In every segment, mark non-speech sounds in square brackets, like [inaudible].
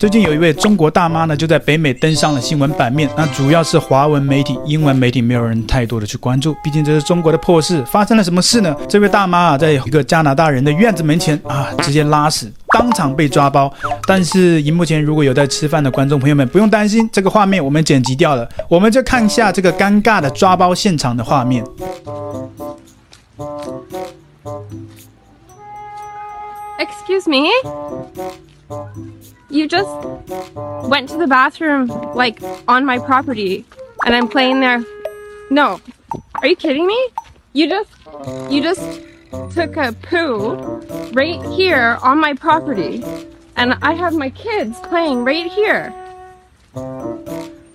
最近有一位中国大妈呢，就在北美登上了新闻版面。那主要是华文媒体，英文媒体没有人太多的去关注。毕竟这是中国的破事，发生了什么事呢？这位大妈啊，在一个加拿大人的院子门前啊，直接拉屎，当场被抓包。但是荧幕前如果有在吃饭的观众朋友们，不用担心，这个画面我们剪辑掉了。我们就看一下这个尴尬的抓包现场的画面。Excuse me. You just went to the bathroom, like, on my property, and I'm playing there. No. Are you kidding me? You just, you just took a poo right here on my property, and I have my kids playing right here.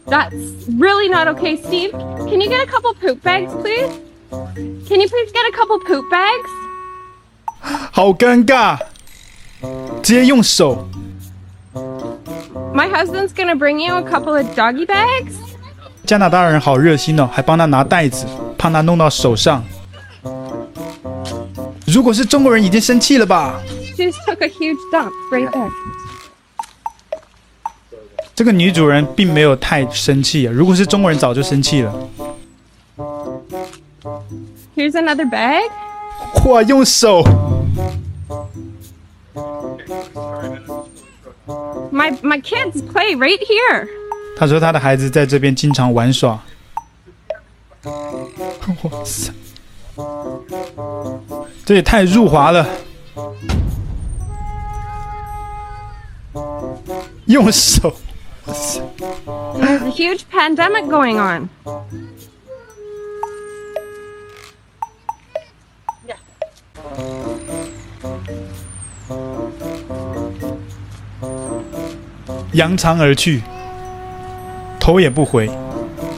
That's really not okay, Steve. Can you get a couple poop bags, please? Can you please get a couple poop bags? 好尴尬， 直接用手。My husband's gonna bring you a couple of doggy bags. 加拿大人好热心哦，还帮他拿袋子，怕他弄到手上。如果是中国人，已经生气了吧？Just took a huge dump right there. 这个女主人并没有太生气啊，如果是中国人，早就生气了。Here's another bag. 哇，用手。My my kids play right here. 他说他的孩子在这边经常玩耍。哇塞，这也太辱华了！用手。哇塞。There's a huge pandemic going on. 扬长而去，头也不回。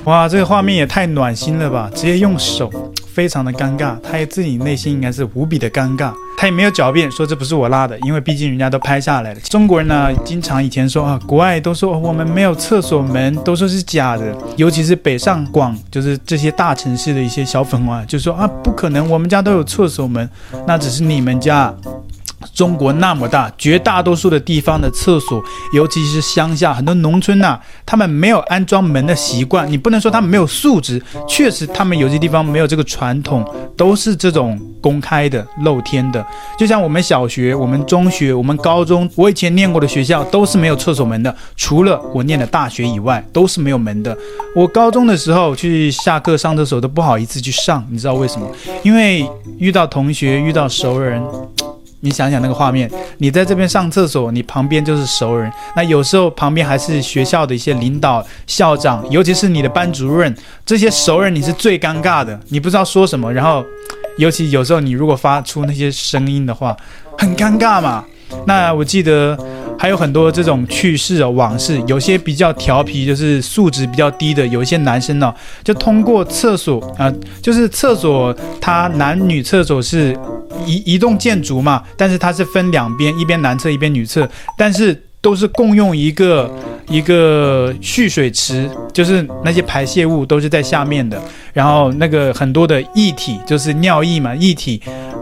哇，这个画面也太暖心了吧！直接用手，非常的尴尬。他自己内心应该是无比的尴尬。他也没有狡辩说这不是我拉的，因为毕竟人家都拍下来了。中国人呢，经常以前说啊，国外都说我们没有厕所门，都说是假的。尤其是北上广，就是这些大城市的一些小粉红啊，就说啊，不可能，我们家都有厕所门，那只是你们家。中国那么大，绝大多数的地方的厕所，尤其是乡下很多农村呐、他们没有安装门的习惯。你不能说他们没有素质，确实他们有些地方没有这个传统，都是这种公开的、露天的。就像我们小学、我们中学、我们高中，我以前念过的学校都是没有厕所门的，除了我念的大学以外，都是没有门的。我高中的时候去下课上厕所都不好意思去上，你知道为什么？因为遇到同学、遇到熟人。你想想那个画面，你在这边上厕所，你旁边就是熟人，那有时候旁边还是学校的一些领导、校长，尤其是你的班主任，这些熟人你是最尴尬的，你不知道说什么，然后，尤其有时候你如果发出那些声音的话，很尴尬嘛。那我记得还有很多这种趣事哦，往事，有些比较调皮，就是素质比较低的，有一些男生呢、哦，就通过厕所啊、就是厕所，它男女厕所是一一栋建筑嘛，但是它是分两边，一边男厕，一边女厕，但是。都是共用一个一个蓄水池，就是那些排泄物都是在下面的，然后那个很多的液体就是尿液嘛，液体，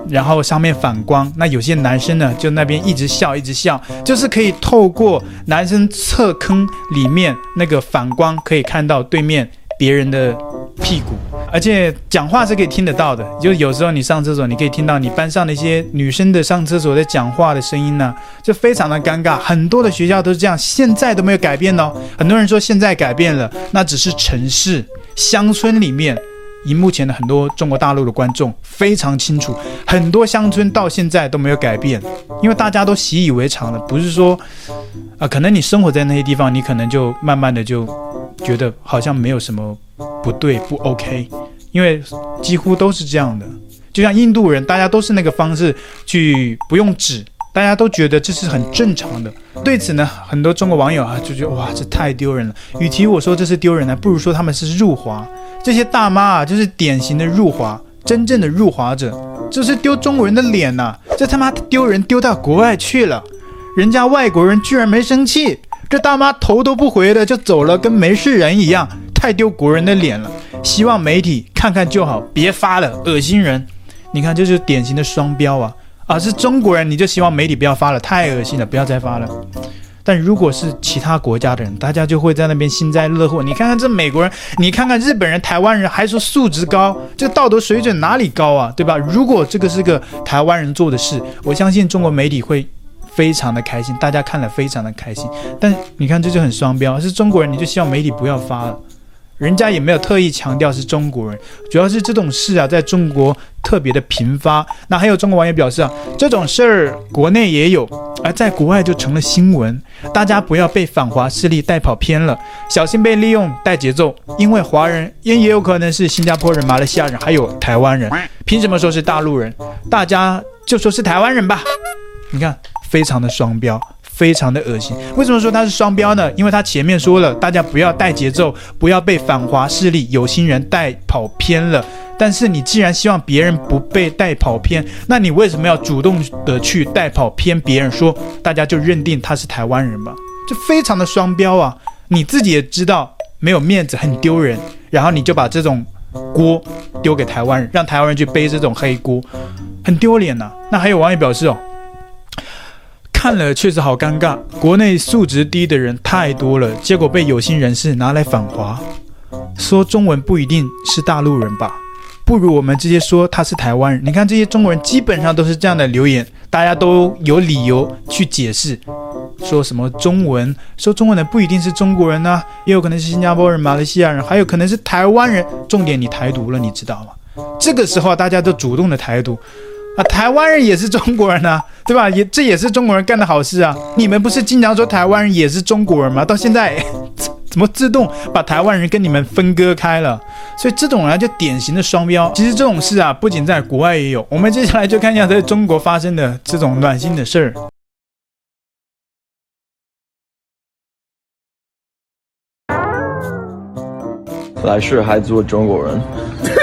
然后上面反光。那有些男生呢，就那边一直笑一直笑，就是可以透过男生侧坑里面那个反光，可以看到对面别人的屁股。而且讲话是可以听得到的，就有时候你上厕所，你可以听到你班上的一些女生的上厕所在讲话的声音呢，就非常的尴尬。很多的学校都是这样，现在都没有改变哦。很多人说现在改变了，那只是城市、乡村里面。荧幕前的很多中国大陆的观众非常清楚，很多乡村到现在都没有改变，因为大家都习以为常了。不是说啊，可能你生活在那些地方，你可能就慢慢的就觉得好像没有什么。不对，不 OK，因为几乎都是这样的。就像印度人，大家都是那个方式去不用纸，大家都觉得这是很正常的。对此呢，很多中国网友啊就觉得哇，这太丢人了。与其我说这是丢人呢，不如说他们是入华。这些大妈啊，就是典型的入华，真正的入华者，这是丢中国人的脸呐、这他妈丢人丢到国外去了，人家外国人居然没生气，这大妈头都不回的就走了，跟没事人一样。太丢国人的脸了，希望媒体看看就好，别发了，恶心人。你看，这就是典型的双标啊！啊，是中国人，你就希望媒体不要发了，太恶心了，不要再发了。但如果是其他国家的人，大家就会在那边幸灾乐祸。你看看这美国人，你看看日本人、台湾人，还说素质高，这个道德水准哪里高啊？对吧？如果这个是个台湾人做的事，我相信中国媒体会非常的开心，大家看了非常的开心。但你看这就很双标，是中国人你就希望媒体不要发了。人家也没有特意强调是中国人，主要是这种事啊，在中国特别的频发。那还有中国网友表示啊，这种事儿国内也有，而在国外就成了新闻。大家不要被反华势力带跑偏了，小心被利用带节奏。因为华人也也有可能是新加坡人、马来西亚人，还有台湾人。凭什么说是大陆人？大家就说是台湾人吧。你看，非常的双标。非常的恶心。为什么说他是双标呢？因为他前面说了，大家不要带节奏，不要被反华势力、有心人带跑偏了。但是你既然希望别人不被带跑偏，那你为什么要主动的去带跑偏别人？说大家就认定他是台湾人吧，这非常的双标啊！你自己也知道没有面子，很丢人，然后你就把这种锅丢给台湾人，让台湾人去背这种黑锅，很丢脸呐。那还有网友表示哦。看了确实好尴尬，国内素质低的人太多了，结果被有心人士拿来反华，说中文不一定是大陆人吧？不如我们直接说他是台湾人。你看这些中国人基本上都是这样的留言，大家都有理由去解释，说什么中文，说中文的不一定是中国人呢、啊，也有可能是新加坡人、马来西亚人，还有可能是台湾人。重点你台独了，你知道吗？这个时候大家都主动的台独。啊，台湾人也是中国人呐、啊，对吧？也这也是中国人干的好事啊！你们不是经常说台湾人也是中国人吗？到现在 [laughs] 怎么自动把台湾人跟你们分割开了？所以这种人就典型的双标。其实这种事啊，不仅在国外也有。我们接下来就看一下在中国发生的这种暖心的事儿。来世还做中国人。[laughs]